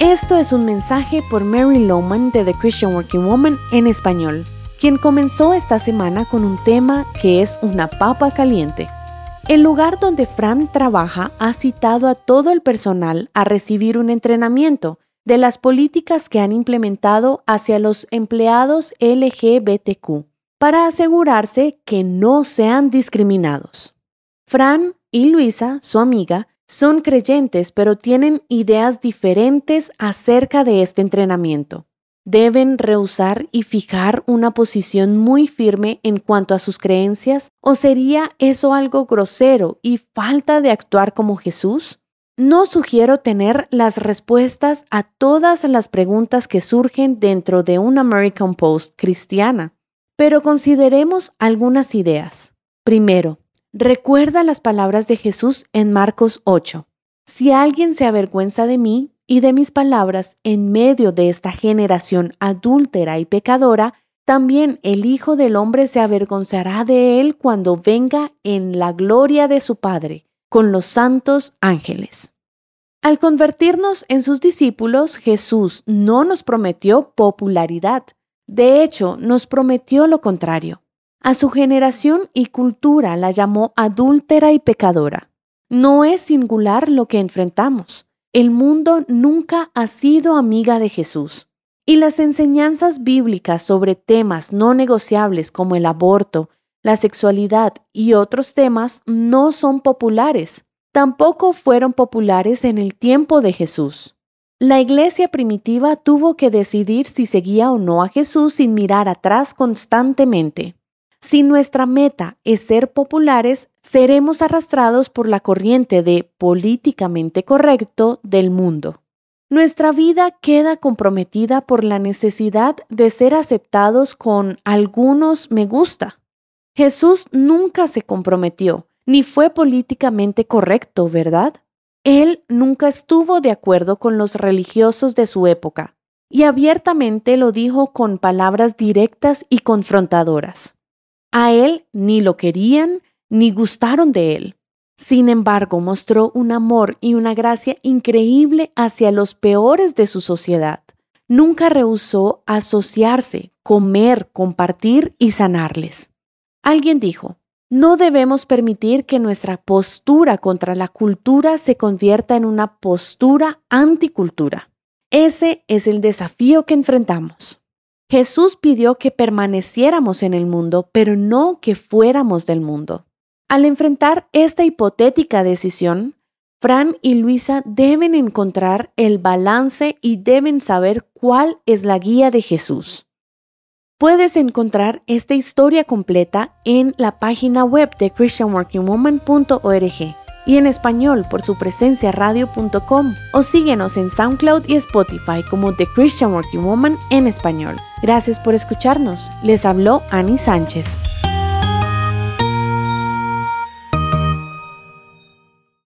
Esto es un mensaje por Mary Lowman de The Christian Working Woman en español, quien comenzó esta semana con un tema que es una papa caliente. El lugar donde Fran trabaja ha citado a todo el personal a recibir un entrenamiento de las políticas que han implementado hacia los empleados LGBTQ para asegurarse que no sean discriminados. Fran y Luisa, su amiga, son creyentes pero tienen ideas diferentes acerca de este entrenamiento. Deben rehusar y fijar una posición muy firme en cuanto a sus creencias o sería eso algo grosero y falta de actuar como Jesús? No sugiero tener las respuestas a todas las preguntas que surgen dentro de una American Post cristiana, pero consideremos algunas ideas. Primero, Recuerda las palabras de Jesús en Marcos 8. Si alguien se avergüenza de mí y de mis palabras en medio de esta generación adúltera y pecadora, también el Hijo del Hombre se avergonzará de él cuando venga en la gloria de su Padre, con los santos ángeles. Al convertirnos en sus discípulos, Jesús no nos prometió popularidad. De hecho, nos prometió lo contrario. A su generación y cultura la llamó adúltera y pecadora. No es singular lo que enfrentamos. El mundo nunca ha sido amiga de Jesús. Y las enseñanzas bíblicas sobre temas no negociables como el aborto, la sexualidad y otros temas no son populares. Tampoco fueron populares en el tiempo de Jesús. La iglesia primitiva tuvo que decidir si seguía o no a Jesús sin mirar atrás constantemente. Si nuestra meta es ser populares, seremos arrastrados por la corriente de políticamente correcto del mundo. Nuestra vida queda comprometida por la necesidad de ser aceptados con algunos me gusta. Jesús nunca se comprometió, ni fue políticamente correcto, ¿verdad? Él nunca estuvo de acuerdo con los religiosos de su época, y abiertamente lo dijo con palabras directas y confrontadoras. A él ni lo querían ni gustaron de él. Sin embargo, mostró un amor y una gracia increíble hacia los peores de su sociedad. Nunca rehusó asociarse, comer, compartir y sanarles. Alguien dijo, no debemos permitir que nuestra postura contra la cultura se convierta en una postura anticultura. Ese es el desafío que enfrentamos. Jesús pidió que permaneciéramos en el mundo, pero no que fuéramos del mundo. Al enfrentar esta hipotética decisión, Fran y Luisa deben encontrar el balance y deben saber cuál es la guía de Jesús. Puedes encontrar esta historia completa en la página web de christianworkingwoman.org y en español por su presencia radio.com o síguenos en SoundCloud y Spotify como The Christian Working Woman en español. Gracias por escucharnos. Les habló Annie Sánchez.